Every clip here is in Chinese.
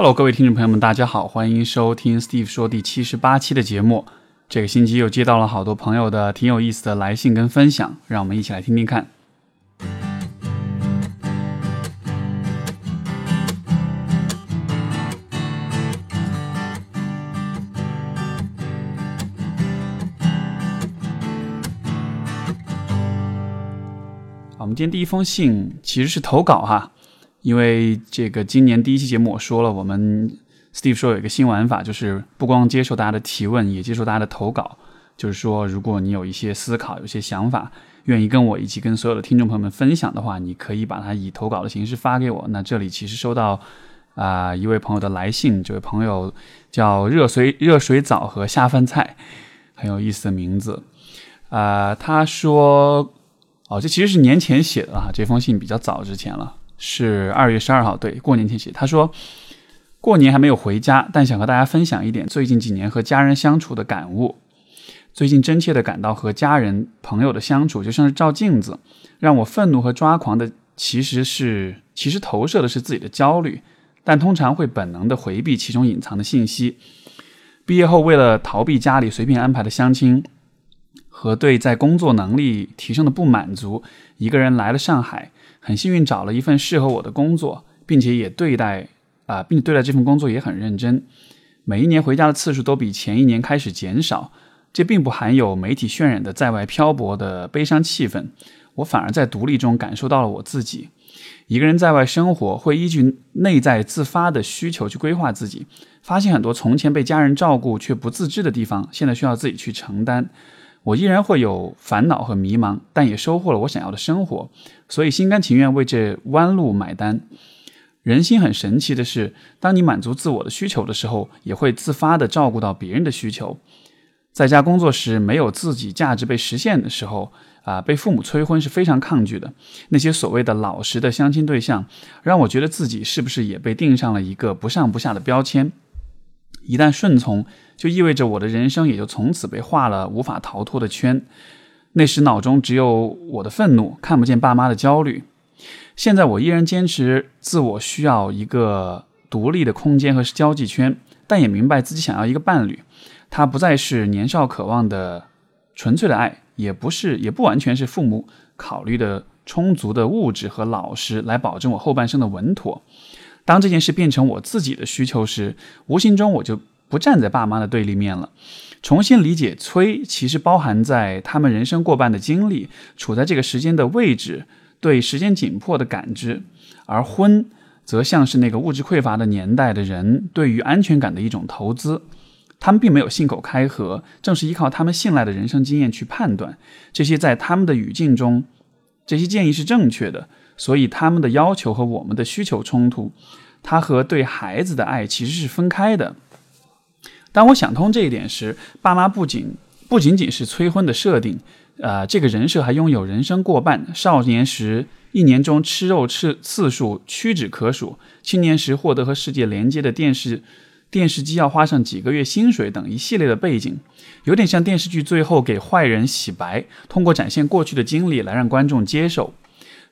Hello，各位听众朋友们，大家好，欢迎收听 Steve 说第七十八期的节目。这个星期又接到了好多朋友的挺有意思的来信跟分享，让我们一起来听听看。我们今天第一封信其实是投稿哈，因为这个今年第一期节目我说了，我们 Steve 说有一个新玩法，就是不光接受大家的提问，也接受大家的投稿。就是说，如果你有一些思考、有些想法，愿意跟我以及跟所有的听众朋友们分享的话，你可以把它以投稿的形式发给我。那这里其实收到啊一位朋友的来信，这位朋友叫热水热水澡和下饭菜，很有意思的名字啊。他说。哦，这其实是年前写的啊，这封信比较早之前了，是二月十二号，对，过年前夕。他说，过年还没有回家，但想和大家分享一点最近几年和家人相处的感悟。最近真切的感到和家人朋友的相处就像是照镜子，让我愤怒和抓狂的其实是其实投射的是自己的焦虑，但通常会本能的回避其中隐藏的信息。毕业后为了逃避家里随便安排的相亲。和对在工作能力提升的不满足，一个人来了上海，很幸运找了一份适合我的工作，并且也对待啊，并对待这份工作也很认真。每一年回家的次数都比前一年开始减少，这并不含有媒体渲染的在外漂泊的悲伤气氛，我反而在独立中感受到了我自己。一个人在外生活，会依据内在自发的需求去规划自己，发现很多从前被家人照顾却不自知的地方，现在需要自己去承担。我依然会有烦恼和迷茫，但也收获了我想要的生活，所以心甘情愿为这弯路买单。人心很神奇的是，当你满足自我的需求的时候，也会自发的照顾到别人的需求。在家工作时，没有自己价值被实现的时候，啊，被父母催婚是非常抗拒的。那些所谓的老实的相亲对象，让我觉得自己是不是也被定上了一个不上不下的标签？一旦顺从。就意味着我的人生也就从此被画了无法逃脱的圈。那时脑中只有我的愤怒，看不见爸妈的焦虑。现在我依然坚持自我需要一个独立的空间和交际圈，但也明白自己想要一个伴侣。他不再是年少渴望的纯粹的爱，也不是，也不完全是父母考虑的充足的物质和老实来保证我后半生的稳妥。当这件事变成我自己的需求时，无形中我就。不站在爸妈的对立面了，重新理解催，其实包含在他们人生过半的经历，处在这个时间的位置，对时间紧迫的感知；而婚，则像是那个物质匮乏的年代的人对于安全感的一种投资。他们并没有信口开河，正是依靠他们信赖的人生经验去判断这些，在他们的语境中，这些建议是正确的。所以他们的要求和我们的需求冲突，他和对孩子的爱其实是分开的。当我想通这一点时，爸妈不仅不仅仅是催婚的设定，呃，这个人设还拥有人生过半。少年时一年中吃肉吃次数屈指可数，青年时获得和世界连接的电视电视机要花上几个月薪水等一系列的背景，有点像电视剧最后给坏人洗白，通过展现过去的经历来让观众接受。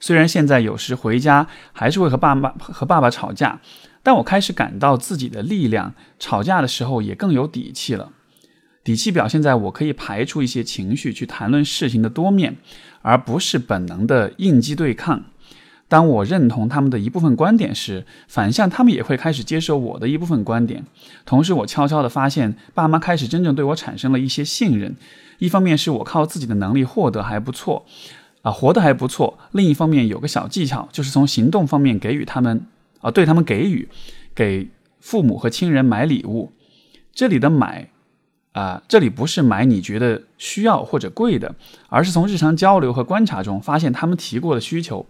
虽然现在有时回家还是会和爸妈和爸爸吵架。但我开始感到自己的力量，吵架的时候也更有底气了。底气表现在我可以排除一些情绪，去谈论事情的多面，而不是本能的应激对抗。当我认同他们的一部分观点时，反向他们也会开始接受我的一部分观点。同时，我悄悄地发现，爸妈开始真正对我产生了一些信任。一方面是我靠自己的能力获得还不错，啊，活得还不错；另一方面有个小技巧，就是从行动方面给予他们。啊，对他们给予，给父母和亲人买礼物。这里的买，啊，这里不是买你觉得需要或者贵的，而是从日常交流和观察中发现他们提过的需求。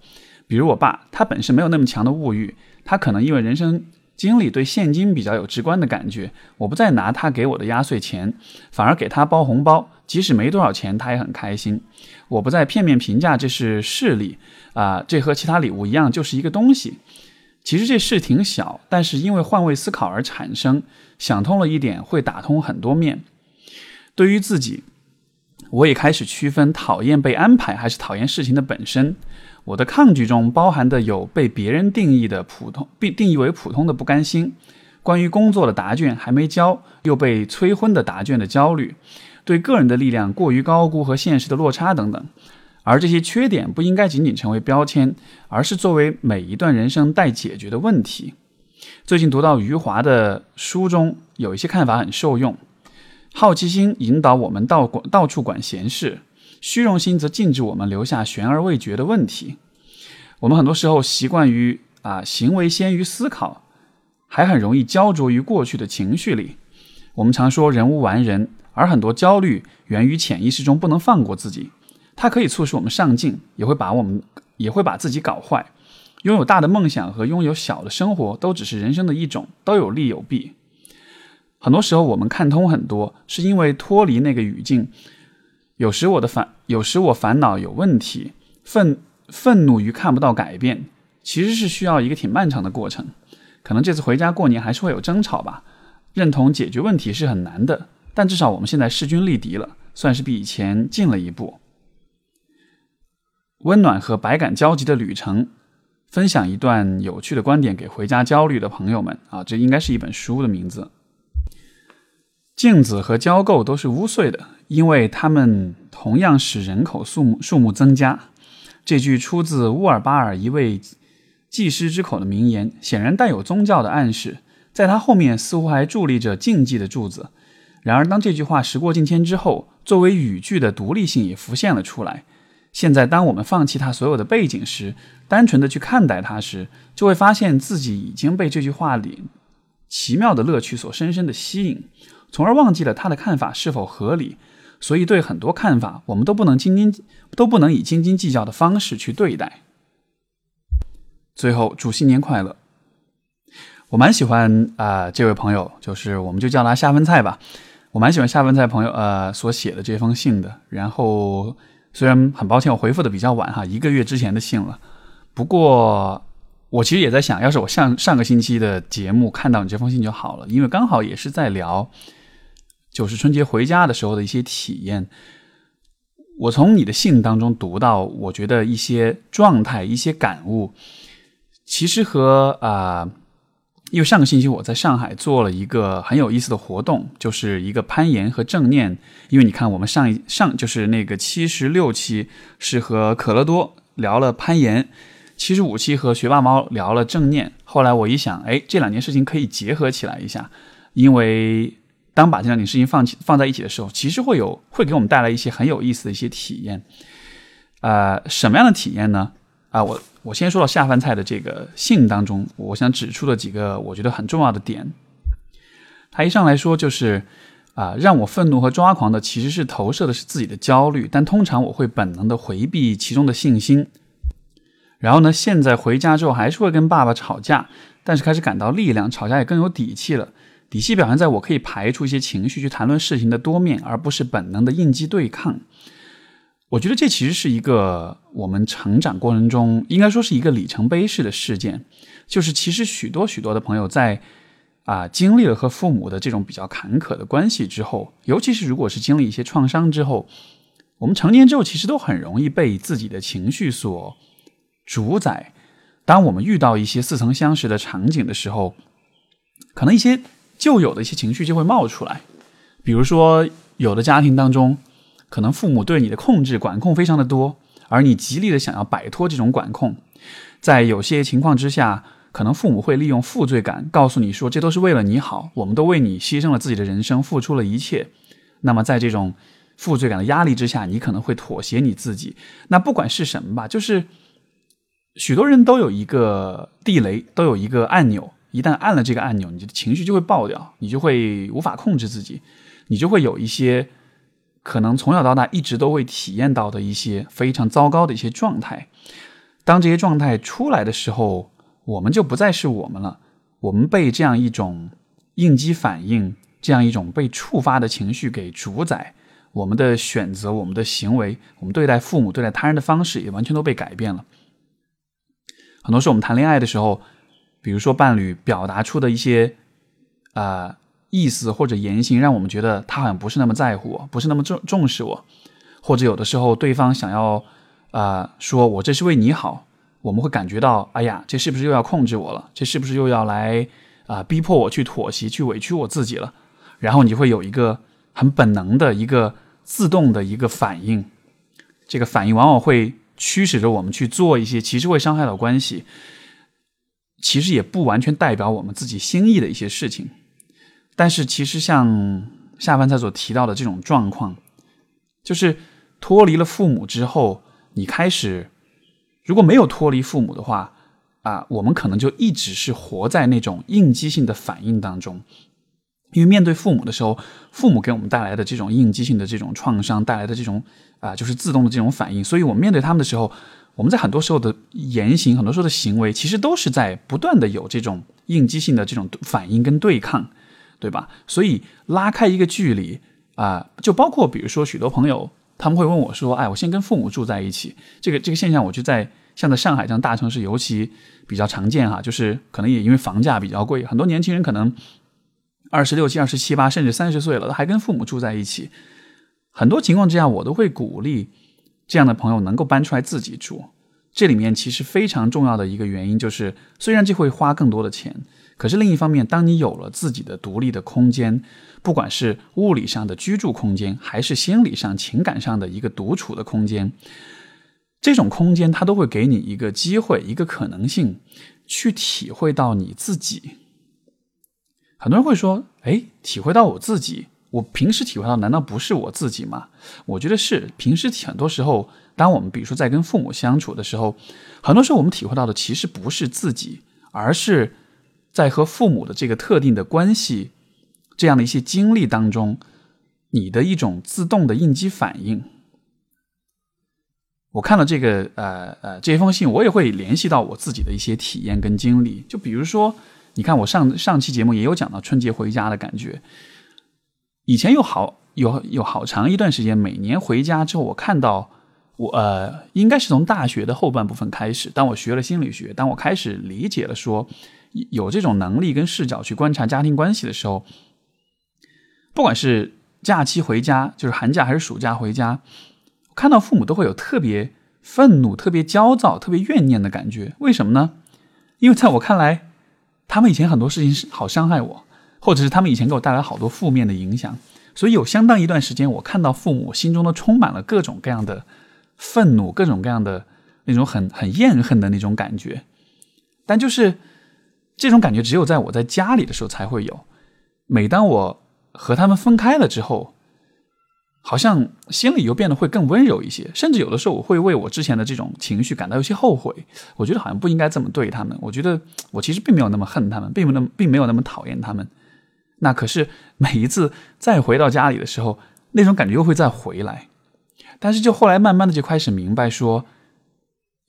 比如我爸，他本身没有那么强的物欲，他可能因为人生经历对现金比较有直观的感觉。我不再拿他给我的压岁钱，反而给他包红包，即使没多少钱，他也很开心。我不再片面评价这是势力，啊，这和其他礼物一样，就是一个东西。其实这事挺小，但是因为换位思考而产生。想通了一点，会打通很多面。对于自己，我也开始区分讨厌被安排还是讨厌事情的本身。我的抗拒中包含的有被别人定义的普通，被定义为普通的不甘心。关于工作的答卷还没交又被催婚的答卷的焦虑，对个人的力量过于高估和现实的落差等等。而这些缺点不应该仅仅成为标签，而是作为每一段人生待解决的问题。最近读到余华的书中有一些看法很受用：好奇心引导我们到管到处管闲事，虚荣心则禁止我们留下悬而未决的问题。我们很多时候习惯于啊行为先于思考，还很容易焦灼于过去的情绪里。我们常说人无完人，而很多焦虑源于潜意识中不能放过自己。它可以促使我们上进，也会把我们也会把自己搞坏。拥有大的梦想和拥有小的生活都只是人生的一种，都有利有弊。很多时候我们看通很多，是因为脱离那个语境。有时我的烦，有时我烦恼有问题，愤。愤怒于看不到改变，其实是需要一个挺漫长的过程。可能这次回家过年还是会有争吵吧。认同解决问题是很难的，但至少我们现在势均力敌了，算是比以前进了一步。温暖和百感交集的旅程，分享一段有趣的观点给回家焦虑的朋友们啊，这应该是一本书的名字。镜子和交媾都是污秽的，因为它们同样使人口数目数目增加。这句出自乌尔巴尔一位祭师之口的名言，显然带有宗教的暗示。在他后面似乎还伫立着禁忌的柱子。然而，当这句话时过境迁之后，作为语句的独立性也浮现了出来。现在，当我们放弃它所有的背景时，单纯的去看待它时，就会发现自己已经被这句话里奇妙的乐趣所深深的吸引，从而忘记了他的看法是否合理。所以，对很多看法，我们都不能斤斤都不能以斤斤计较的方式去对待。最后，祝新年快乐！我蛮喜欢啊，这位朋友，就是我们就叫他下饭菜吧。我蛮喜欢夏文在朋友呃所写的这封信的。然后，虽然很抱歉我回复的比较晚哈，一个月之前的信了。不过，我其实也在想，要是我上上个星期的节目看到你这封信就好了，因为刚好也是在聊。就是春节回家的时候的一些体验，我从你的信当中读到，我觉得一些状态、一些感悟，其实和啊，因为上个星期我在上海做了一个很有意思的活动，就是一个攀岩和正念。因为你看，我们上一上就是那个七十六期是和可乐多聊了攀岩，七十五期和学霸猫聊了正念。后来我一想，哎，这两件事情可以结合起来一下，因为。当把这两件事情放起放在一起的时候，其实会有会给我们带来一些很有意思的一些体验。呃，什么样的体验呢？啊，我我先说到下饭菜的这个信当中，我想指出的几个我觉得很重要的点。他一上来说就是啊，让我愤怒和抓狂的其实是投射的是自己的焦虑，但通常我会本能的回避其中的信心。然后呢，现在回家之后还是会跟爸爸吵架，但是开始感到力量，吵架也更有底气了。底气表现在我可以排除一些情绪去谈论事情的多面，而不是本能的应激对抗。我觉得这其实是一个我们成长过程中应该说是一个里程碑式的事件。就是其实许多许多的朋友在啊经历了和父母的这种比较坎坷的关系之后，尤其是如果是经历一些创伤之后，我们成年之后其实都很容易被自己的情绪所主宰。当我们遇到一些似曾相识的场景的时候，可能一些。旧有的一些情绪就会冒出来，比如说，有的家庭当中，可能父母对你的控制、管控非常的多，而你极力的想要摆脱这种管控，在有些情况之下，可能父母会利用负罪感告诉你说，这都是为了你好，我们都为你牺牲了自己的人生，付出了一切。那么，在这种负罪感的压力之下，你可能会妥协你自己。那不管是什么吧，就是许多人都有一个地雷，都有一个按钮。一旦按了这个按钮，你的情绪就会爆掉，你就会无法控制自己，你就会有一些可能从小到大一直都会体验到的一些非常糟糕的一些状态。当这些状态出来的时候，我们就不再是我们了，我们被这样一种应激反应、这样一种被触发的情绪给主宰，我们的选择、我们的行为、我们对待父母、对待他人的方式也完全都被改变了。很多时候，我们谈恋爱的时候。比如说，伴侣表达出的一些啊意思或者言行，让我们觉得他好像不是那么在乎我，不是那么重重视我，或者有的时候对方想要啊说我这是为你好，我们会感觉到哎呀，这是不是又要控制我了？这是不是又要来啊逼迫我去妥协、去委屈我自己了，然后你就会有一个很本能的一个自动的一个反应，这个反应往往会驱使着我们去做一些其实会伤害到关系，其实也不完全代表我们自己心意的一些事情。但是其实像下饭菜所提到的这种状况，就是脱离了父母之后，你开始。如果没有脱离父母的话，啊，我们可能就一直是活在那种应激性的反应当中。因为面对父母的时候，父母给我们带来的这种应激性的这种创伤带来的这种啊，就是自动的这种反应。所以我们面对他们的时候，我们在很多时候的言行，很多时候的行为，其实都是在不断的有这种应激性的这种反应跟对抗，对吧？所以拉开一个距离啊，就包括比如说许多朋友。他们会问我说：“哎，我先跟父母住在一起，这个这个现象，我就在像在上海这样大城市尤其比较常见哈。就是可能也因为房价比较贵，很多年轻人可能二十六七、二十七八，甚至三十岁了，还跟父母住在一起。很多情况之下，我都会鼓励这样的朋友能够搬出来自己住。这里面其实非常重要的一个原因就是，虽然这会花更多的钱。”可是另一方面，当你有了自己的独立的空间，不管是物理上的居住空间，还是心理上、情感上的一个独处的空间，这种空间它都会给你一个机会、一个可能性，去体会到你自己。很多人会说：“哎，体会到我自己，我平时体会到难道不是我自己吗？”我觉得是。平时很多时候，当我们比如说在跟父母相处的时候，很多时候我们体会到的其实不是自己，而是。在和父母的这个特定的关系，这样的一些经历当中，你的一种自动的应激反应。我看到这个呃呃这封信，我也会联系到我自己的一些体验跟经历。就比如说，你看我上上期节目也有讲到春节回家的感觉。以前有好有有好长一段时间，每年回家之后，我看到我呃，应该是从大学的后半部分开始，当我学了心理学，当我开始理解了说。有这种能力跟视角去观察家庭关系的时候，不管是假期回家，就是寒假还是暑假回家，看到父母都会有特别愤怒、特别焦躁、特别怨念的感觉。为什么呢？因为在我看来，他们以前很多事情是好伤害我，或者是他们以前给我带来好多负面的影响，所以有相当一段时间，我看到父母心中都充满了各种各样的愤怒，各种各样的那种很很厌恨的那种感觉。但就是。这种感觉只有在我在家里的时候才会有。每当我和他们分开了之后，好像心里又变得会更温柔一些。甚至有的时候，我会为我之前的这种情绪感到有些后悔。我觉得好像不应该这么对他们。我觉得我其实并没有那么恨他们，并不那么并没有那么讨厌他们。那可是每一次再回到家里的时候，那种感觉又会再回来。但是就后来慢慢的就开始明白说。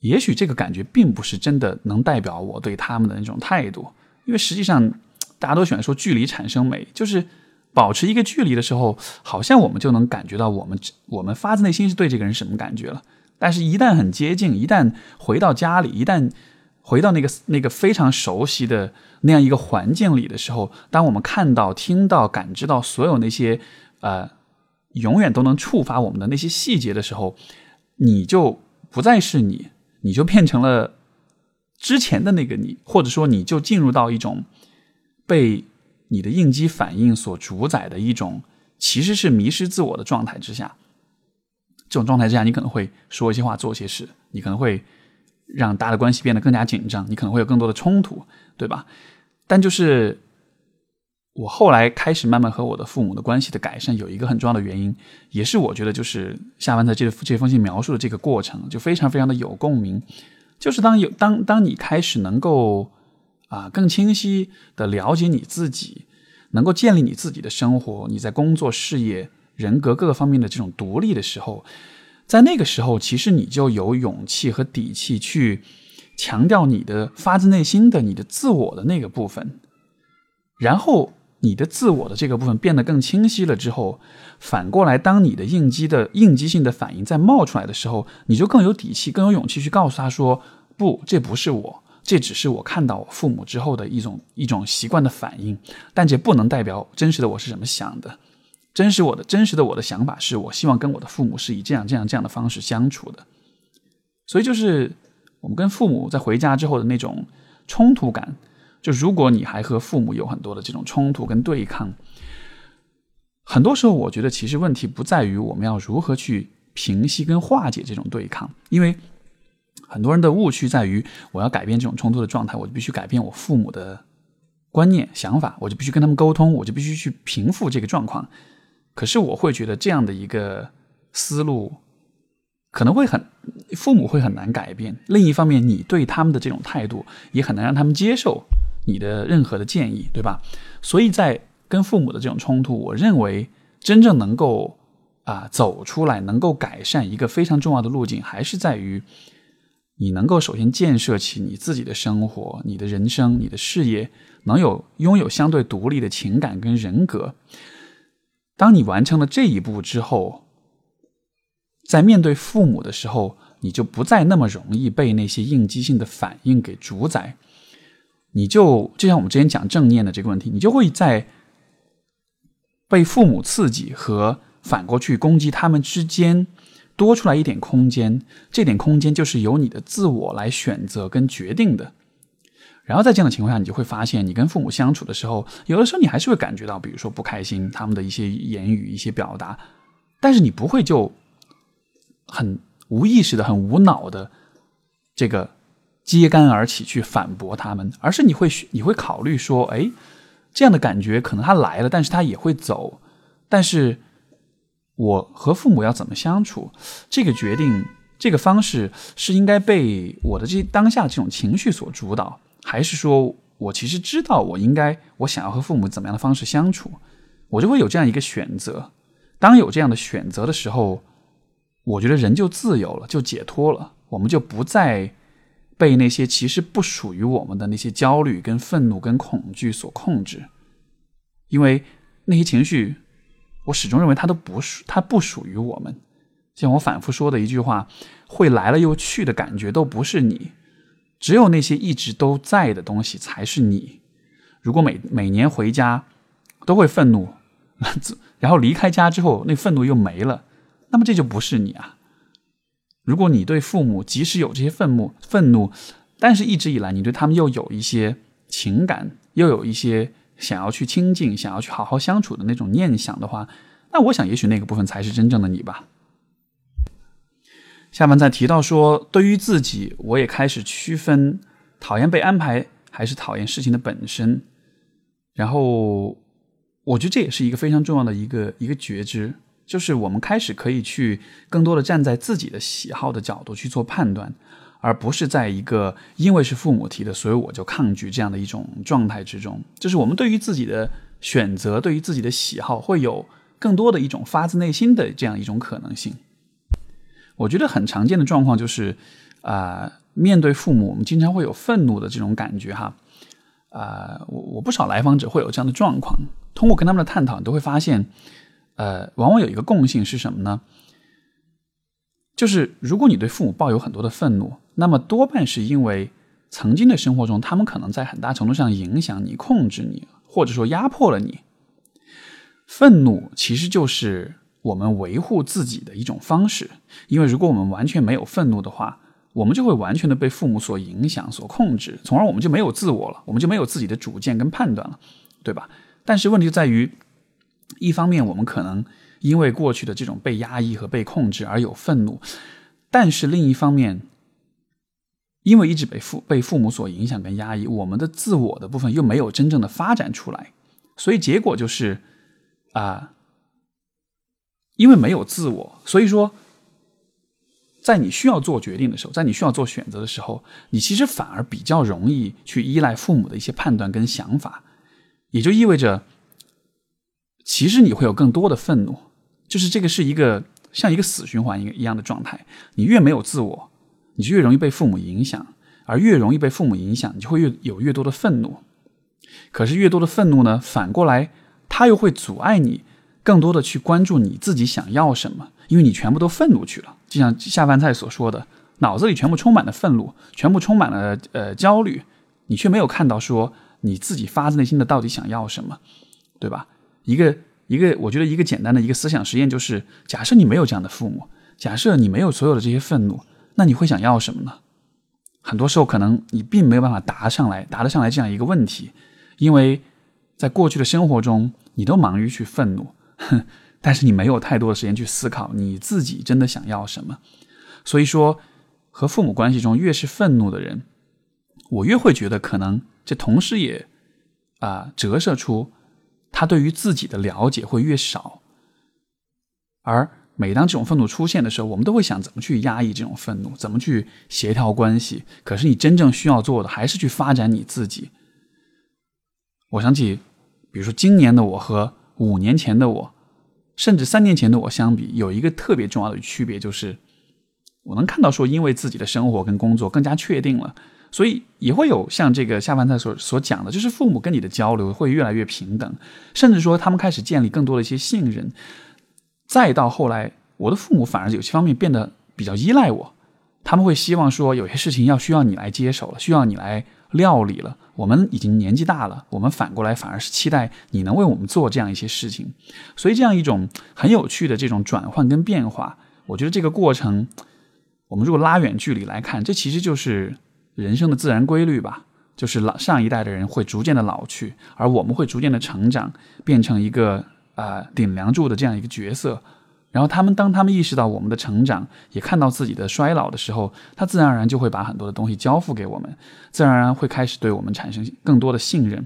也许这个感觉并不是真的能代表我对他们的那种态度，因为实际上大家都喜欢说距离产生美，就是保持一个距离的时候，好像我们就能感觉到我们我们发自内心是对这个人什么感觉了。但是，一旦很接近，一旦回到家里，一旦回到那个那个非常熟悉的那样一个环境里的时候，当我们看到、听到、感知到所有那些呃永远都能触发我们的那些细节的时候，你就不再是你。你就变成了之前的那个你，或者说你就进入到一种被你的应激反应所主宰的一种，其实是迷失自我的状态之下。这种状态之下，你可能会说一些话，做一些事，你可能会让大家的关系变得更加紧张，你可能会有更多的冲突，对吧？但就是我后来开始慢慢和我的父母的关系的改善，有一个很重要的原因，也是我觉得就是下完的这这封信描述的这个过程，就非常非常的有共鸣。就是当有当当你开始能够啊更清晰的了解你自己，能够建立你自己的生活，你在工作、事业、人格各个方面的这种独立的时候，在那个时候，其实你就有勇气和底气去强调你的发自内心的、你的自我的那个部分，然后你的自我的这个部分变得更清晰了之后，反过来，当你的应激的应激性的反应再冒出来的时候，你就更有底气、更有勇气去告诉他说：“不，这不是我，这只是我看到我父母之后的一种一种习惯的反应，但这不能代表真实的我是怎么想的。真实我的真实的我的想法是我希望跟我的父母是以这样这样这样的方式相处的。所以，就是我们跟父母在回家之后的那种冲突感，就如果你还和父母有很多的这种冲突跟对抗，很多时候我觉得其实问题不在于我们要如何去平息跟化解这种对抗，因为很多人的误区在于我要改变这种冲突的状态，我就必须改变我父母的观念想法，我就必须跟他们沟通，我就必须去平复这个状况。可是我会觉得这样的一个思路可能会很父母会很难改变。另一方面，你对他们的这种态度也很难让他们接受你的任何的建议，对吧？所以在跟父母的这种冲突，我认为真正能够啊走出来、能够改善一个非常重要的路径，还是在于你能够首先建设起你自己的生活、你的人生、你的事业，能有拥有相对独立的情感跟人格。当你完成了这一步之后，在面对父母的时候，你就不再那么容易被那些应激性的反应给主宰。你就就像我们之前讲正念的这个问题，你就会在被父母刺激和反过去攻击他们之间多出来一点空间。这点空间就是由你的自我来选择跟决定的。然后在这样的情况下，你就会发现，你跟父母相处的时候，有的时候你还是会感觉到，比如说不开心，他们的一些言语、一些表达，但是你不会就很无意识的、很无脑的这个揭竿而起去反驳他们，而是你会你会考虑说，哎，这样的感觉可能他来了，但是他也会走，但是我和父母要怎么相处，这个决定、这个方式是应该被我的这当下这种情绪所主导。还是说，我其实知道我应该，我想要和父母怎么样的方式相处，我就会有这样一个选择。当有这样的选择的时候，我觉得人就自由了，就解脱了。我们就不再被那些其实不属于我们的那些焦虑、跟愤怒、跟恐惧所控制，因为那些情绪，我始终认为它都不属，它不属于我们。像我反复说的一句话：“会来了又去的感觉，都不是你。”只有那些一直都在的东西才是你。如果每每年回家都会愤怒，然后离开家之后那愤怒又没了，那么这就不是你啊。如果你对父母即使有这些愤怒，愤怒，但是一直以来你对他们又有一些情感，又有一些想要去亲近、想要去好好相处的那种念想的话，那我想也许那个部分才是真正的你吧。下面再提到说，对于自己，我也开始区分讨厌被安排还是讨厌事情的本身。然后，我觉得这也是一个非常重要的一个一个觉知，就是我们开始可以去更多的站在自己的喜好的角度去做判断，而不是在一个因为是父母提的，所以我就抗拒这样的一种状态之中。就是我们对于自己的选择，对于自己的喜好，会有更多的一种发自内心的这样一种可能性。我觉得很常见的状况就是，啊，面对父母，我们经常会有愤怒的这种感觉，哈，啊，我我不少来访者会有这样的状况。通过跟他们的探讨，你都会发现，呃，往往有一个共性是什么呢？就是如果你对父母抱有很多的愤怒，那么多半是因为曾经的生活中，他们可能在很大程度上影响你、控制你，或者说压迫了你。愤怒其实就是。我们维护自己的一种方式，因为如果我们完全没有愤怒的话，我们就会完全的被父母所影响、所控制，从而我们就没有自我了，我们就没有自己的主见跟判断了，对吧？但是问题就在于，一方面我们可能因为过去的这种被压抑和被控制而有愤怒，但是另一方面，因为一直被父被父母所影响跟压抑，我们的自我的部分又没有真正的发展出来，所以结果就是啊。因为没有自我，所以说，在你需要做决定的时候，在你需要做选择的时候，你其实反而比较容易去依赖父母的一些判断跟想法，也就意味着，其实你会有更多的愤怒，就是这个是一个像一个死循环一一样的状态。你越没有自我，你就越容易被父母影响，而越容易被父母影响，你就会越有越多的愤怒。可是越多的愤怒呢，反过来，它又会阻碍你。更多的去关注你自己想要什么，因为你全部都愤怒去了，就像下饭菜所说的，脑子里全部充满了愤怒，全部充满了呃焦虑，你却没有看到说你自己发自内心的到底想要什么，对吧？一个一个，我觉得一个简单的一个思想实验就是，假设你没有这样的父母，假设你没有所有的这些愤怒，那你会想要什么呢？很多时候可能你并没有办法答上来，答得上来这样一个问题，因为在过去的生活中，你都忙于去愤怒，哼但是你没有太多的时间去思考你自己真的想要什么。所以说，和父母关系中越是愤怒的人，我越会觉得可能这同时也啊折射出他对于自己的了解会越少，而。每当这种愤怒出现的时候，我们都会想怎么去压抑这种愤怒，怎么去协调关系。可是你真正需要做的还是去发展你自己。我想起，比如说今年的我和五年前的我，甚至三年前的我相比，有一个特别重要的区别，就是我能看到说，因为自己的生活跟工作更加确定了，所以也会有像这个下饭菜所所讲的，就是父母跟你的交流会越来越平等，甚至说他们开始建立更多的一些信任。再到后来，我的父母反而有些方面变得比较依赖我，他们会希望说有些事情要需要你来接手了，需要你来料理了。我们已经年纪大了，我们反过来反而是期待你能为我们做这样一些事情。所以这样一种很有趣的这种转换跟变化，我觉得这个过程，我们如果拉远距离来看，这其实就是人生的自然规律吧。就是老上一代的人会逐渐的老去，而我们会逐渐的成长，变成一个。啊，顶梁柱的这样一个角色，然后他们当他们意识到我们的成长，也看到自己的衰老的时候，他自然而然就会把很多的东西交付给我们，自然而然会开始对我们产生更多的信任，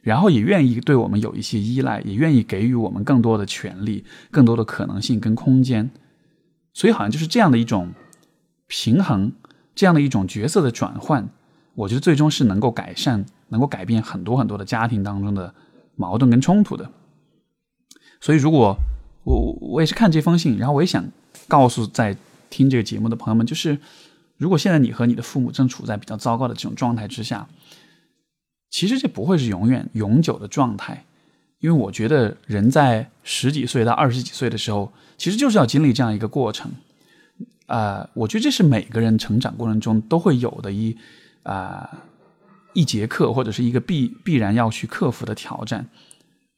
然后也愿意对我们有一些依赖，也愿意给予我们更多的权利、更多的可能性跟空间。所以，好像就是这样的一种平衡，这样的一种角色的转换，我觉得最终是能够改善、能够改变很多很多的家庭当中的矛盾跟冲突的。所以，如果我我也是看这封信，然后我也想告诉在听这个节目的朋友们，就是如果现在你和你的父母正处在比较糟糕的这种状态之下，其实这不会是永远永久的状态，因为我觉得人在十几岁到二十几岁的时候，其实就是要经历这样一个过程。啊，我觉得这是每个人成长过程中都会有的一啊一节课，或者是一个必必然要去克服的挑战。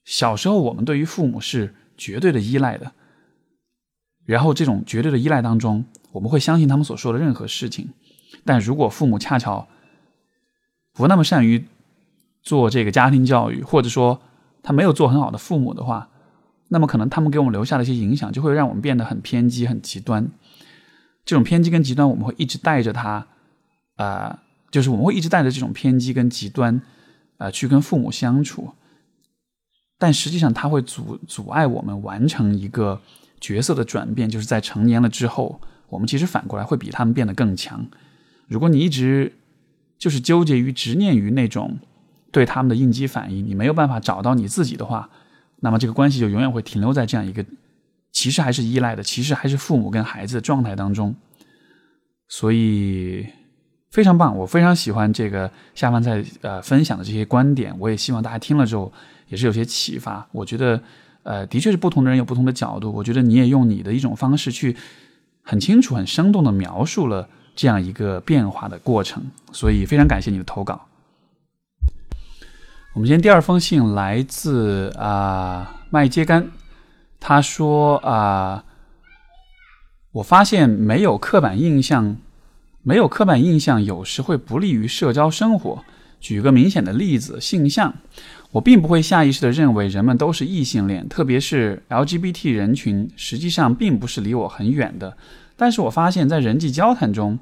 小时候，我们对于父母是绝对的依赖的，然后这种绝对的依赖当中，我们会相信他们所说的任何事情。但如果父母恰巧不那么善于做这个家庭教育，或者说他没有做很好的父母的话，那么可能他们给我们留下的一些影响，就会让我们变得很偏激、很极端。这种偏激跟极端，我们会一直带着他，啊，就是我们会一直带着这种偏激跟极端，啊，去跟父母相处。但实际上，他会阻阻碍我们完成一个角色的转变，就是在成年了之后，我们其实反过来会比他们变得更强。如果你一直就是纠结于、执念于那种对他们的应激反应，你没有办法找到你自己的话，那么这个关系就永远会停留在这样一个其实还是依赖的、其实还是父母跟孩子的状态当中。所以非常棒，我非常喜欢这个下方在呃分享的这些观点，我也希望大家听了之后。也是有些启发，我觉得，呃，的确是不同的人有不同的角度。我觉得你也用你的一种方式去很清楚、很生动的描述了这样一个变化的过程，所以非常感谢你的投稿。我们今天第二封信来自啊麦秸秆，他说啊，我发现没有刻板印象，没有刻板印象有时会不利于社交生活。举个明显的例子，性向。我并不会下意识地认为人们都是异性恋，特别是 LGBT 人群，实际上并不是离我很远的。但是我发现，在人际交谈中，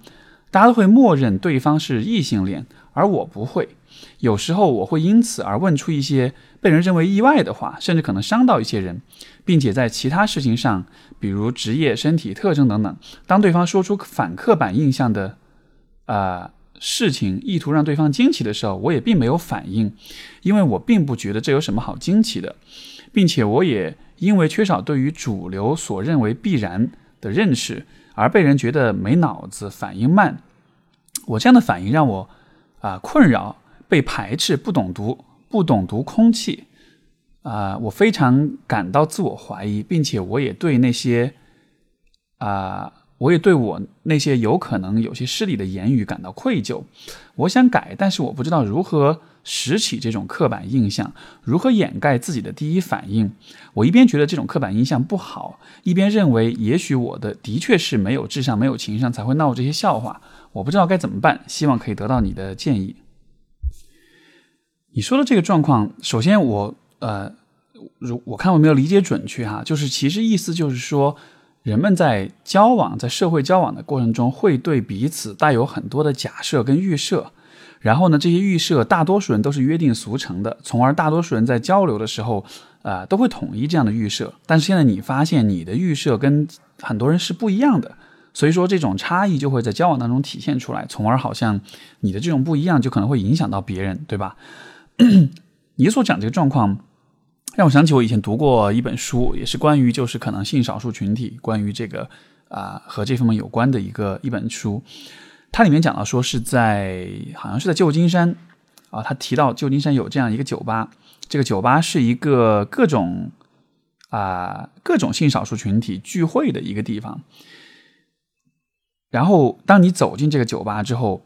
大家都会默认对方是异性恋，而我不会。有时候我会因此而问出一些被人认为意外的话，甚至可能伤到一些人，并且在其他事情上，比如职业、身体特征等等，当对方说出反刻板印象的，啊。事情意图让对方惊奇的时候，我也并没有反应，因为我并不觉得这有什么好惊奇的，并且我也因为缺少对于主流所认为必然的认识，而被人觉得没脑子、反应慢。我这样的反应让我啊困扰、被排斥、不懂读、不懂读空气啊，我非常感到自我怀疑，并且我也对那些啊。我也对我那些有可能有些失礼的言语感到愧疚。我想改，但是我不知道如何拾起这种刻板印象，如何掩盖自己的第一反应。我一边觉得这种刻板印象不好，一边认为也许我的的确是没有智商、没有情商才会闹这些笑话。我不知道该怎么办，希望可以得到你的建议。你说的这个状况，首先我呃，如我看我没有理解准确哈，就是其实意思就是说，人们在交往、在社会交往的过程中，会对彼此带有很多的假设跟预设。然后呢，这些预设大多数人都是约定俗成的，从而大多数人在交流的时候，啊，都会统一这样的预设。但是现在你发现你的预设跟很多人是不一样的，所以说这种差异就会在交往当中体现出来，从而好像你的这种不一样就可能会影响到别人，对吧？你所讲这个状况，让我想起我以前读过一本书，也是关于就是可能性少数群体，关于这个啊和这方面有关的一个一本书。它里面讲到说是在好像是在旧金山啊，他提到旧金山有这样一个酒吧，这个酒吧是一个各种啊各种性少数群体聚会的一个地方。然后当你走进这个酒吧之后，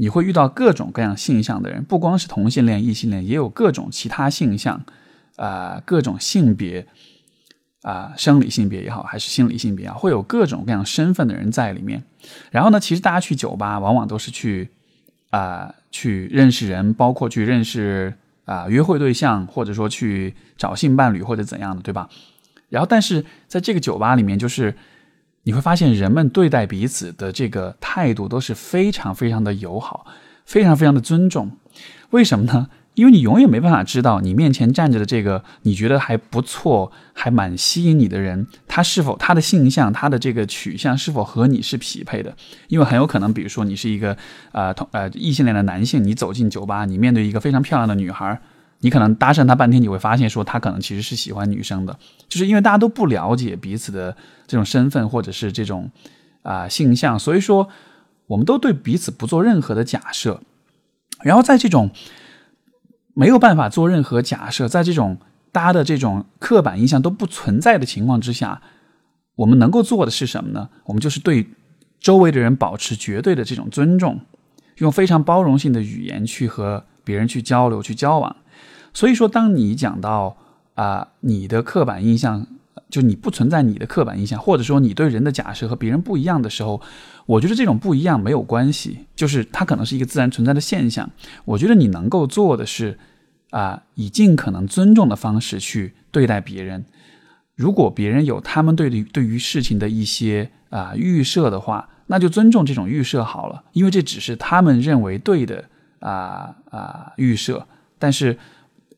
你会遇到各种各样性向的人，不光是同性恋、异性恋，也有各种其他性向啊，各种性别。啊，生理性别也好，还是心理性别啊，会有各种各样身份的人在里面。然后呢，其实大家去酒吧往往都是去啊，去认识人，包括去认识啊约会对象，或者说去找性伴侣或者怎样的，对吧？然后，但是在这个酒吧里面，就是你会发现人们对待彼此的这个态度都是非常非常的友好，非常非常的尊重。为什么呢？因为你永远没办法知道你面前站着的这个你觉得还不错、还蛮吸引你的人，他是否他的性向、他的这个取向是否和你是匹配的？因为很有可能，比如说你是一个呃同呃异性恋的男性，你走进酒吧，你面对一个非常漂亮的女孩，你可能搭讪他半天，你会发现说他可能其实是喜欢女生的，就是因为大家都不了解彼此的这种身份或者是这种啊性向，所以说我们都对彼此不做任何的假设，然后在这种。没有办法做任何假设，在这种大家的这种刻板印象都不存在的情况之下，我们能够做的是什么呢？我们就是对周围的人保持绝对的这种尊重，用非常包容性的语言去和别人去交流、去交往。所以说，当你讲到啊，你的刻板印象，就你不存在你的刻板印象，或者说你对人的假设和别人不一样的时候，我觉得这种不一样没有关系，就是它可能是一个自然存在的现象。我觉得你能够做的是，啊，以尽可能尊重的方式去对待别人。如果别人有他们对对于事情的一些啊预设的话，那就尊重这种预设好了，因为这只是他们认为对的啊啊预设。但是，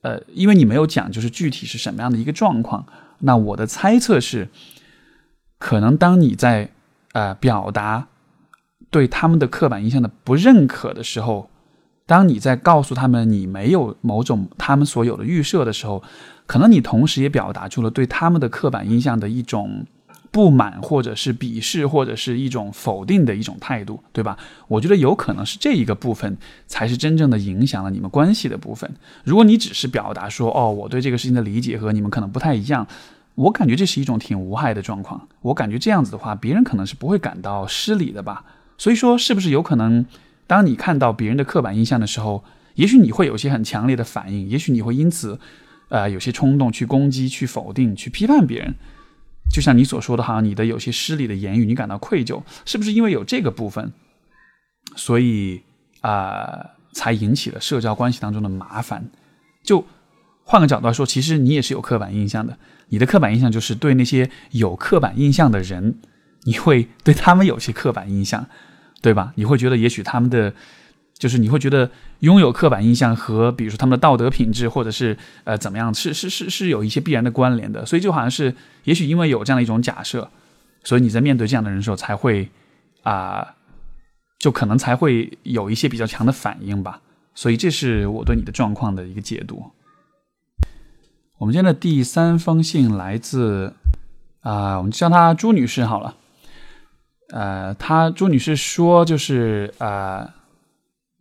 呃，因为你没有讲就是具体是什么样的一个状况，那我的猜测是，可能当你在呃表达。对他们的刻板印象的不认可的时候，当你在告诉他们你没有某种他们所有的预设的时候，可能你同时也表达出了对他们的刻板印象的一种不满，或者是鄙视，或者是一种否定的一种态度，对吧？我觉得有可能是这一个部分才是真正的影响了你们关系的部分。如果你只是表达说哦，我对这个事情的理解和你们可能不太一样，我感觉这是一种挺无害的状况。我感觉这样子的话，别人可能是不会感到失礼的吧。所以说，是不是有可能，当你看到别人的刻板印象的时候，也许你会有些很强烈的反应，也许你会因此，呃，有些冲动去攻击、去否定、去批判别人。就像你所说的，哈，你的有些失礼的言语，你感到愧疚，是不是因为有这个部分，所以啊，才引起了社交关系当中的麻烦？就换个角度来说，其实你也是有刻板印象的，你的刻板印象就是对那些有刻板印象的人，你会对他们有些刻板印象。对吧？你会觉得也许他们的，就是你会觉得拥有刻板印象和比如说他们的道德品质或者是呃怎么样，是是是是有一些必然的关联的。所以就好像是，也许因为有这样的一种假设，所以你在面对这样的人的时候才会啊，就可能才会有一些比较强的反应吧。所以这是我对你的状况的一个解读。我们今天的第三封信来自啊，我们叫她朱女士好了。呃，她朱女士说，就是呃，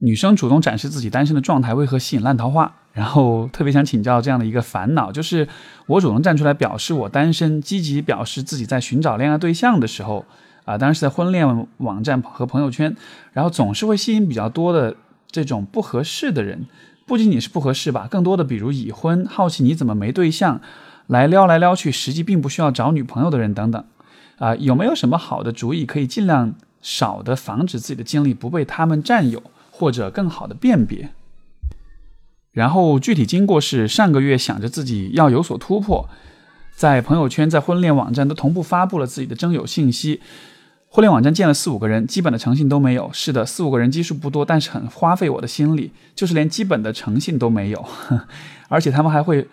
女生主动展示自己单身的状态，为何吸引烂桃花？然后特别想请教这样的一个烦恼，就是我主动站出来表示我单身，积极表示自己在寻找恋爱对象的时候，啊，当然是在婚恋网站和朋友圈，然后总是会吸引比较多的这种不合适的人。不仅仅是不合适吧，更多的比如已婚、好奇你怎么没对象、来撩来撩去，实际并不需要找女朋友的人等等。啊，有没有什么好的主意可以尽量少的防止自己的精力不被他们占有，或者更好的辨别？然后具体经过是上个月想着自己要有所突破，在朋友圈、在婚恋网站都同步发布了自己的征友信息。婚恋网站见了四五个人，基本的诚信都没有。是的，四五个人基数不多，但是很花费我的心力，就是连基本的诚信都没有，而且他们还会。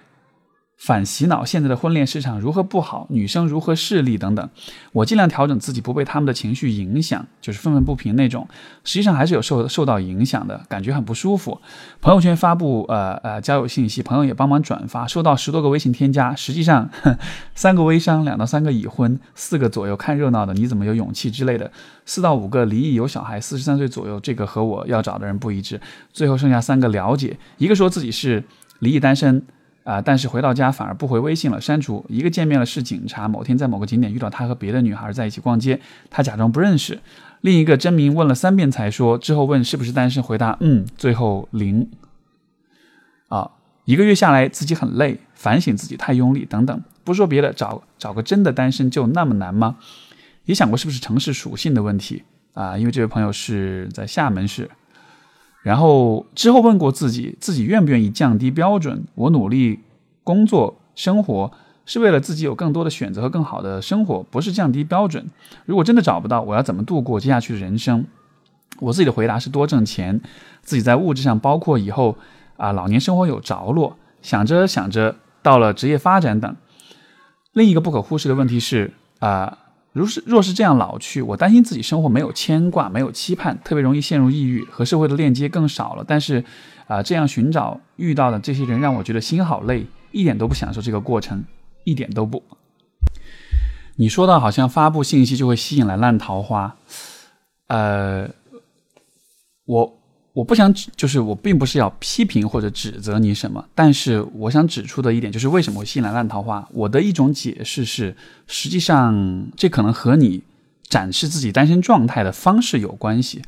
反洗脑，现在的婚恋市场如何不好，女生如何势利等等，我尽量调整自己，不被他们的情绪影响，就是愤愤不平那种。实际上还是有受受到影响的，感觉很不舒服。朋友圈发布呃呃交友信息，朋友也帮忙转发，收到十多个微信添加，实际上三个微商，两到三个已婚，四个左右看热闹的，你怎么有勇气之类的，四到五个离异有小孩，四十三岁左右，这个和我要找的人不一致。最后剩下三个了解，一个说自己是离异单身。啊！但是回到家反而不回微信了，删除一个见面了是警察。某天在某个景点遇到他和别的女孩在一起逛街，他假装不认识。另一个真名问了三遍才说，之后问是不是单身，回答嗯，最后零。啊，一个月下来自己很累，反省自己太用力等等。不说别的，找找个真的单身就那么难吗？也想过是不是城市属性的问题啊？因为这位朋友是在厦门市。然后之后问过自己，自己愿不愿意降低标准？我努力工作生活是为了自己有更多的选择和更好的生活，不是降低标准。如果真的找不到，我要怎么度过接下去的人生？我自己的回答是多挣钱，自己在物质上，包括以后啊老年生活有着落。想着想着，到了职业发展等。另一个不可忽视的问题是啊。如是若是这样老去，我担心自己生活没有牵挂，没有期盼，特别容易陷入抑郁，和社会的链接更少了。但是，啊，这样寻找遇到的这些人让我觉得心好累，一点都不享受这个过程，一点都不。你说到好像发布信息就会吸引来烂桃花，呃，我。我不想指，就是我并不是要批评或者指责你什么，但是我想指出的一点就是为什么会吸引来烂桃花。我的一种解释是，实际上这可能和你展示自己单身状态的方式有关系。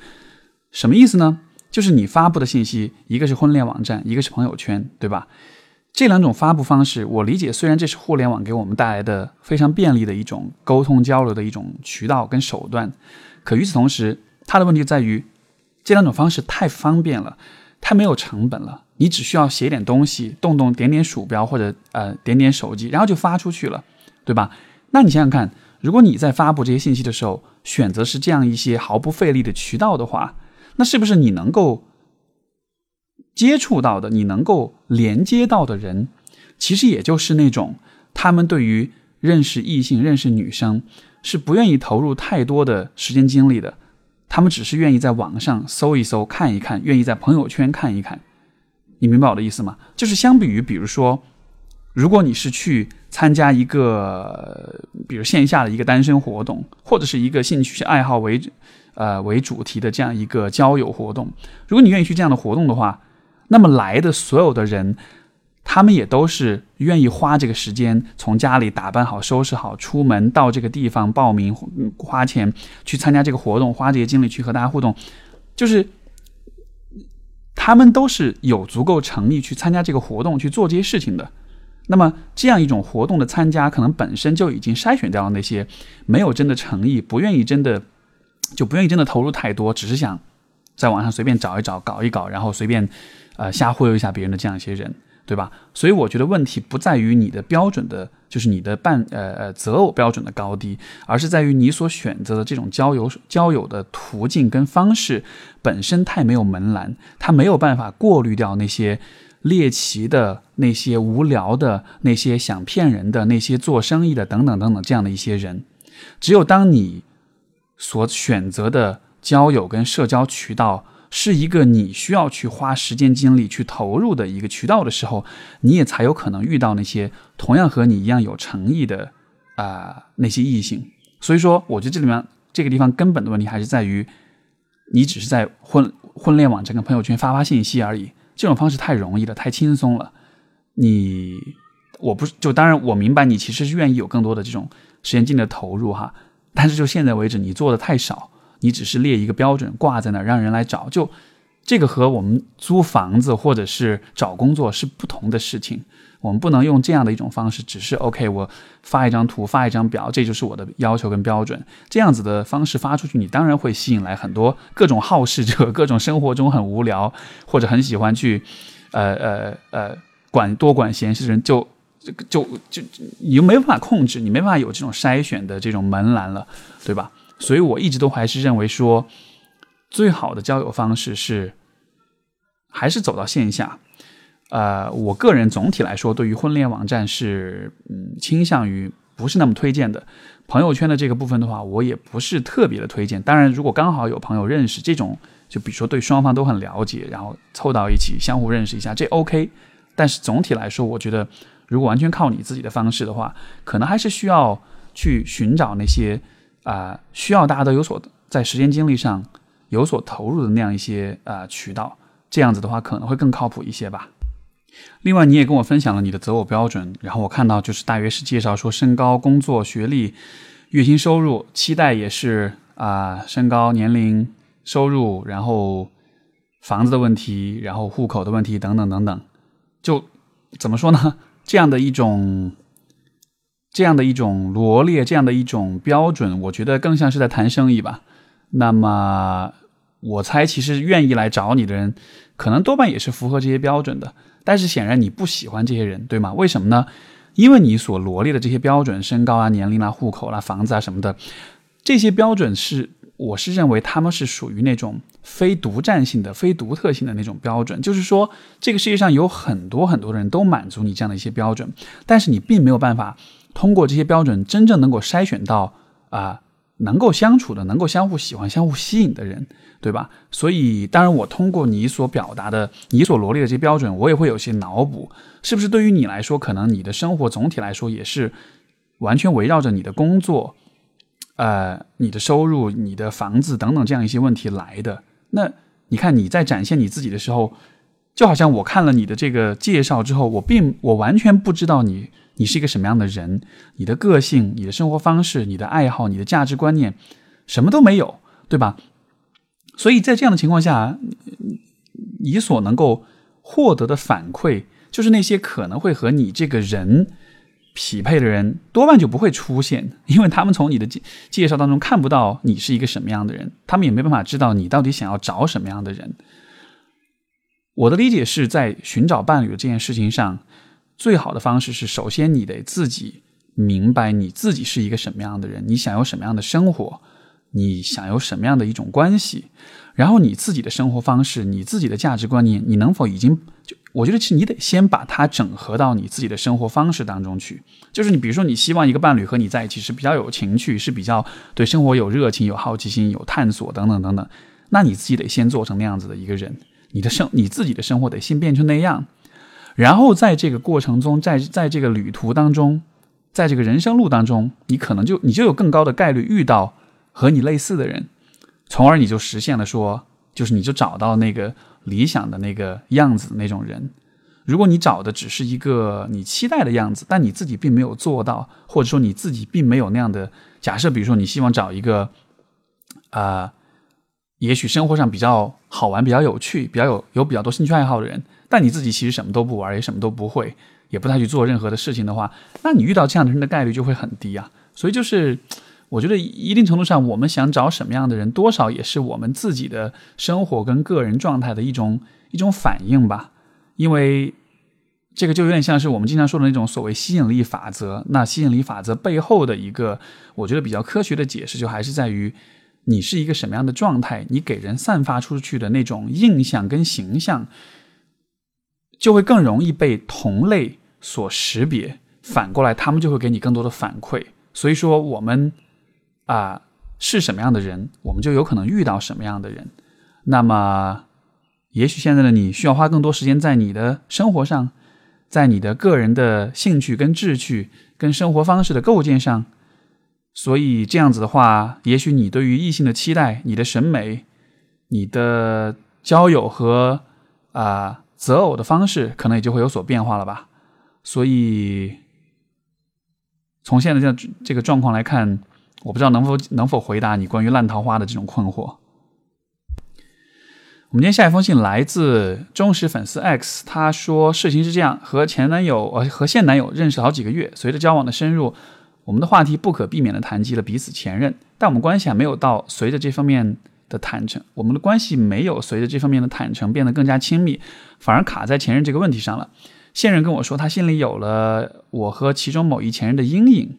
什么意思呢？就是你发布的信息，一个是婚恋网站，一个是朋友圈，对吧？这两种发布方式，我理解，虽然这是互联网给我们带来的非常便利的一种沟通交流的一种渠道跟手段，可与此同时，它的问题在于。这两种方式太方便了，太没有成本了。你只需要写点东西，动动点点鼠标或者呃点点手机，然后就发出去了，对吧？那你想想看，如果你在发布这些信息的时候，选择是这样一些毫不费力的渠道的话，那是不是你能够接触到的、你能够连接到的人，其实也就是那种他们对于认识异性、认识女生是不愿意投入太多的时间精力的。他们只是愿意在网上搜一搜、看一看，愿意在朋友圈看一看，你明白我的意思吗？就是相比于，比如说，如果你是去参加一个，比如线下的一个单身活动，或者是一个兴趣爱好为，呃为主题的这样一个交友活动，如果你愿意去这样的活动的话，那么来的所有的人。他们也都是愿意花这个时间，从家里打扮好、收拾好，出门到这个地方报名，花钱去参加这个活动，花这些精力去和大家互动，就是他们都是有足够诚意去参加这个活动，去做这些事情的。那么，这样一种活动的参加，可能本身就已经筛选掉了那些没有真的诚意、不愿意真的就不愿意真的投入太多，只是想在网上随便找一找、搞一搞，然后随便呃瞎忽悠一下别人的这样一些人。对吧？所以我觉得问题不在于你的标准的，就是你的伴呃呃择偶标准的高低，而是在于你所选择的这种交友交友的途径跟方式本身太没有门栏，它没有办法过滤掉那些猎奇的、那些无聊的、那些想骗人的、那些做生意的等等等等这样的一些人。只有当你所选择的交友跟社交渠道。是一个你需要去花时间精力去投入的一个渠道的时候，你也才有可能遇到那些同样和你一样有诚意的啊那些异性。所以说，我觉得这里面这个地方根本的问题还是在于，你只是在婚婚恋网站跟朋友圈发发信息而已。这种方式太容易了，太轻松了。你我不就当然我明白你其实是愿意有更多的这种时间精力的投入哈，但是就现在为止你做的太少。你只是列一个标准挂在那儿，让人来找，就这个和我们租房子或者是找工作是不同的事情。我们不能用这样的一种方式，只是 OK，我发一张图，发一张表，这就是我的要求跟标准。这样子的方式发出去，你当然会吸引来很多各种好事者，各种生活中很无聊或者很喜欢去，呃呃呃，管多管闲事的人，就就就你就没办法控制，你没办法有这种筛选的这种门栏了，对吧？所以我一直都还是认为说，最好的交友方式是还是走到线下。呃，我个人总体来说，对于婚恋网站是嗯倾向于不是那么推荐的。朋友圈的这个部分的话，我也不是特别的推荐。当然，如果刚好有朋友认识这种，就比如说对双方都很了解，然后凑到一起相互认识一下，这 OK。但是总体来说，我觉得如果完全靠你自己的方式的话，可能还是需要去寻找那些啊需要大家都有所在时间精力上有所投入的那样一些啊渠道，这样子的话可能会更靠谱一些吧。另外，你也跟我分享了你的择偶标准，然后我看到就是大约是介绍说身高、工作、学历、月薪收入，期待也是啊身高、年龄、收入，然后房子的问题，然后户口的问题等等等等。就怎么说呢？这样的一种这样的一种罗列，这样的一种标准，我觉得更像是在谈生意吧。那么我猜，其实愿意来找你的人，可能多半也是符合这些标准的。但是显然你不喜欢这些人，对吗？为什么呢？因为你所罗列的这些标准，身高啊、年龄啊、户口啦、房子啊什么的，这些标准是，我是认为他们是属于那种非独占性的、非独特性的那种标准。就是说，这个世界上有很多很多的人都满足你这样的一些标准，但是你并没有办法通过这些标准真正能够筛选到啊。能够相处的、能够相互喜欢、相互吸引的人，对吧？所以，当然，我通过你所表达的、你所罗列的这些标准，我也会有些脑补，是不是？对于你来说，可能你的生活总体来说也是完全围绕着你的工作、呃，你的收入、你的房子等等这样一些问题来的。那你看你在展现你自己的时候，就好像我看了你的这个介绍之后，我并我完全不知道你。你是一个什么样的人？你的个性、你的生活方式、你的爱好、你的价值观念，什么都没有，对吧？所以在这样的情况下，你所能够获得的反馈，就是那些可能会和你这个人匹配的人，多半就不会出现，因为他们从你的介介绍当中看不到你是一个什么样的人，他们也没办法知道你到底想要找什么样的人。我的理解是在寻找伴侣这件事情上。最好的方式是，首先你得自己明白你自己是一个什么样的人，你想有什么样的生活，你想有什么样的一种关系，然后你自己的生活方式，你自己的价值观念，你能否已经就？我觉得其实你得先把它整合到你自己的生活方式当中去。就是你比如说，你希望一个伴侣和你在一起是比较有情趣，是比较对生活有热情、有好奇心、有探索等等等等，那你自己得先做成那样子的一个人，你的生你自己的生活得先变成那样。然后在这个过程中，在在这个旅途当中，在这个人生路当中，你可能就你就有更高的概率遇到和你类似的人，从而你就实现了说，就是你就找到那个理想的那个样子那种人。如果你找的只是一个你期待的样子，但你自己并没有做到，或者说你自己并没有那样的假设，比如说你希望找一个啊，也许生活上比较好玩、比较有趣、比较有有比较多兴趣爱好的人。但你自己其实什么都不玩，也什么都不会，也不太去做任何的事情的话，那你遇到这样的人的概率就会很低啊。所以就是，我觉得一定程度上，我们想找什么样的人，多少也是我们自己的生活跟个人状态的一种一种反应吧。因为这个就有点像是我们经常说的那种所谓吸引力法则。那吸引力法则背后的一个，我觉得比较科学的解释，就还是在于你是一个什么样的状态，你给人散发出去的那种印象跟形象。就会更容易被同类所识别，反过来他们就会给你更多的反馈。所以说，我们啊是什么样的人，我们就有可能遇到什么样的人。那么，也许现在的你需要花更多时间在你的生活上，在你的个人的兴趣跟志趣跟生活方式的构建上。所以这样子的话，也许你对于异性的期待、你的审美、你的交友和啊。择偶的方式可能也就会有所变化了吧，所以从现在这样这个状况来看，我不知道能否能否回答你关于烂桃花的这种困惑。我们今天下一封信来自忠实粉丝 X，他说事情是这样：和前男友呃和现男友认识好几个月，随着交往的深入，我们的话题不可避免的谈及了彼此前任，但我们关系还没有到随着这方面的坦诚，我们的关系没有随着这方面的坦诚变得更加亲密，反而卡在前任这个问题上了。现任跟我说，他心里有了我和其中某一前任的阴影。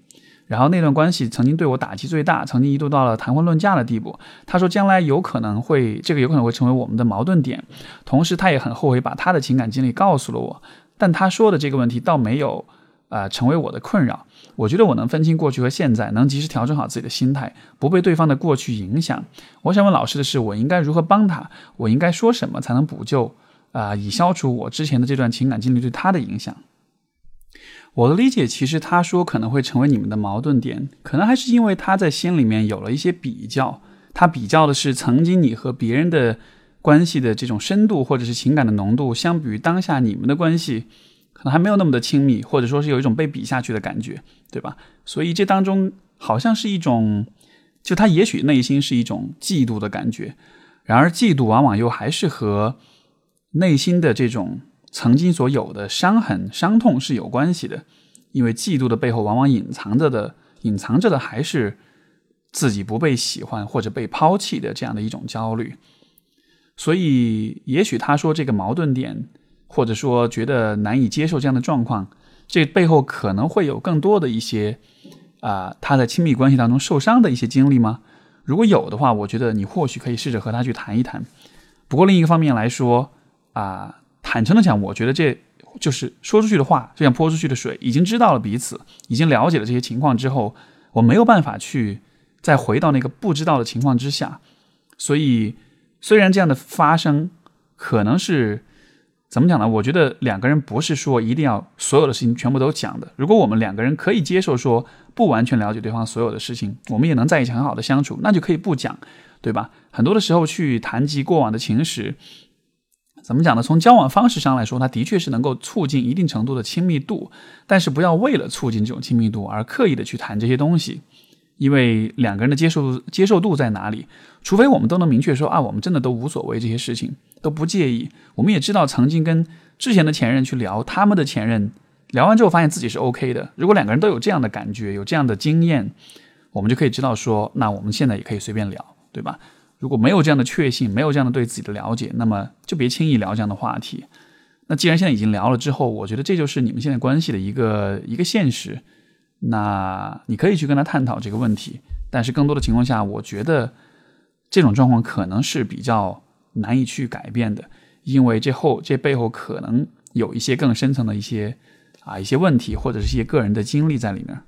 然后那段关系曾经对我打击最大，曾经一度到了谈婚论嫁的地步。他说将来有可能会，这个有可能会成为我们的矛盾点。同时，他也很后悔把他的情感经历告诉了我。但他说的这个问题倒没有，呃，成为我的困扰。我觉得我能分清过去和现在，能及时调整好自己的心态，不被对方的过去影响。我想问老师的是，我应该如何帮他？我应该说什么才能补救？啊，以消除我之前的这段情感经历对他的影响？我的理解，其实他说可能会成为你们的矛盾点，可能还是因为他在心里面有了一些比较，他比较的是曾经你和别人的关系的这种深度或者是情感的浓度，相比于当下你们的关系，可能还没有那么的亲密，或者说是有一种被比下去的感觉，对吧？所以这当中好像是一种，就他也许内心是一种嫉妒的感觉，然而嫉妒往往又还是和内心的这种。曾经所有的伤痕、伤痛是有关系的，因为嫉妒的背后往往隐藏着的、隐藏着的还是自己不被喜欢或者被抛弃的这样的一种焦虑。所以，也许他说这个矛盾点，或者说觉得难以接受这样的状况，这背后可能会有更多的一些啊他在亲密关系当中受伤的一些经历吗？如果有的话，我觉得你或许可以试着和他去谈一谈。不过另一个方面来说啊。坦诚的讲，我觉得这就是说出去的话，就像泼出去的水。已经知道了彼此，已经了解了这些情况之后，我没有办法去再回到那个不知道的情况之下。所以，虽然这样的发生可能是怎么讲呢？我觉得两个人不是说一定要所有的事情全部都讲的。如果我们两个人可以接受说不完全了解对方所有的事情，我们也能在一起很好的相处，那就可以不讲，对吧？很多的时候去谈及过往的情史。怎么讲呢？从交往方式上来说，它的确是能够促进一定程度的亲密度，但是不要为了促进这种亲密度而刻意的去谈这些东西，因为两个人的接受接受度在哪里？除非我们都能明确说啊，我们真的都无所谓这些事情，都不介意。我们也知道曾经跟之前的前任去聊他们的前任，聊完之后发现自己是 OK 的。如果两个人都有这样的感觉，有这样的经验，我们就可以知道说，那我们现在也可以随便聊，对吧？如果没有这样的确信，没有这样的对自己的了解，那么就别轻易聊这样的话题。那既然现在已经聊了之后，我觉得这就是你们现在关系的一个一个现实。那你可以去跟他探讨这个问题，但是更多的情况下，我觉得这种状况可能是比较难以去改变的，因为这后这背后可能有一些更深层的一些啊一些问题，或者是一些个人的经历在里面。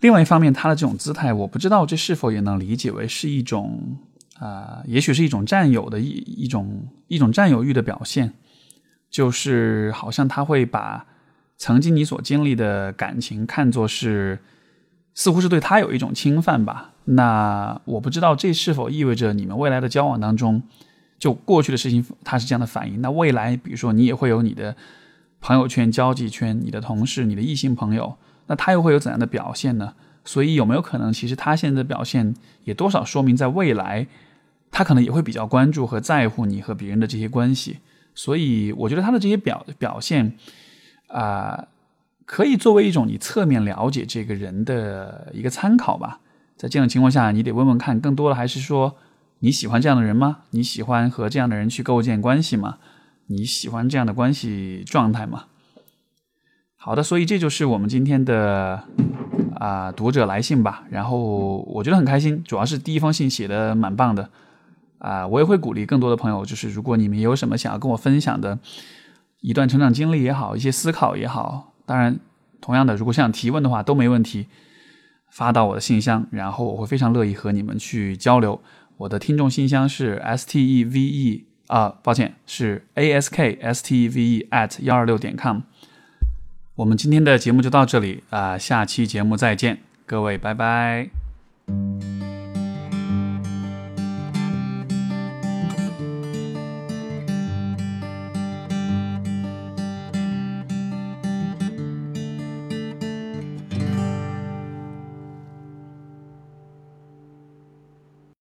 另外一方面，他的这种姿态，我不知道这是否也能理解为是一种啊，也许是一种占有的一一种一种占有欲的表现，就是好像他会把曾经你所经历的感情看作是，似乎是对他有一种侵犯吧。那我不知道这是否意味着你们未来的交往当中，就过去的事情他是这样的反应，那未来比如说你也会有你的朋友圈、交际圈、你的同事、你的异性朋友。那他又会有怎样的表现呢？所以有没有可能，其实他现在的表现也多少说明，在未来，他可能也会比较关注和在乎你和别人的这些关系。所以我觉得他的这些表表现，啊，可以作为一种你侧面了解这个人的一个参考吧。在这样的情况下，你得问问看，更多的还是说你喜欢这样的人吗？你喜欢和这样的人去构建关系吗？你喜欢这样的关系状态吗？好的，所以这就是我们今天的啊读者来信吧。然后我觉得很开心，主要是第一封信写的蛮棒的啊。我也会鼓励更多的朋友，就是如果你们有什么想要跟我分享的一段成长经历也好，一些思考也好，当然同样的，如果想提问的话都没问题，发到我的信箱，然后我会非常乐意和你们去交流。我的听众信箱是 s t e v e 啊，抱歉是 a s k s t e v e at 幺二六点 com。我们今天的节目就到这里啊，下期节目再见，各位拜拜。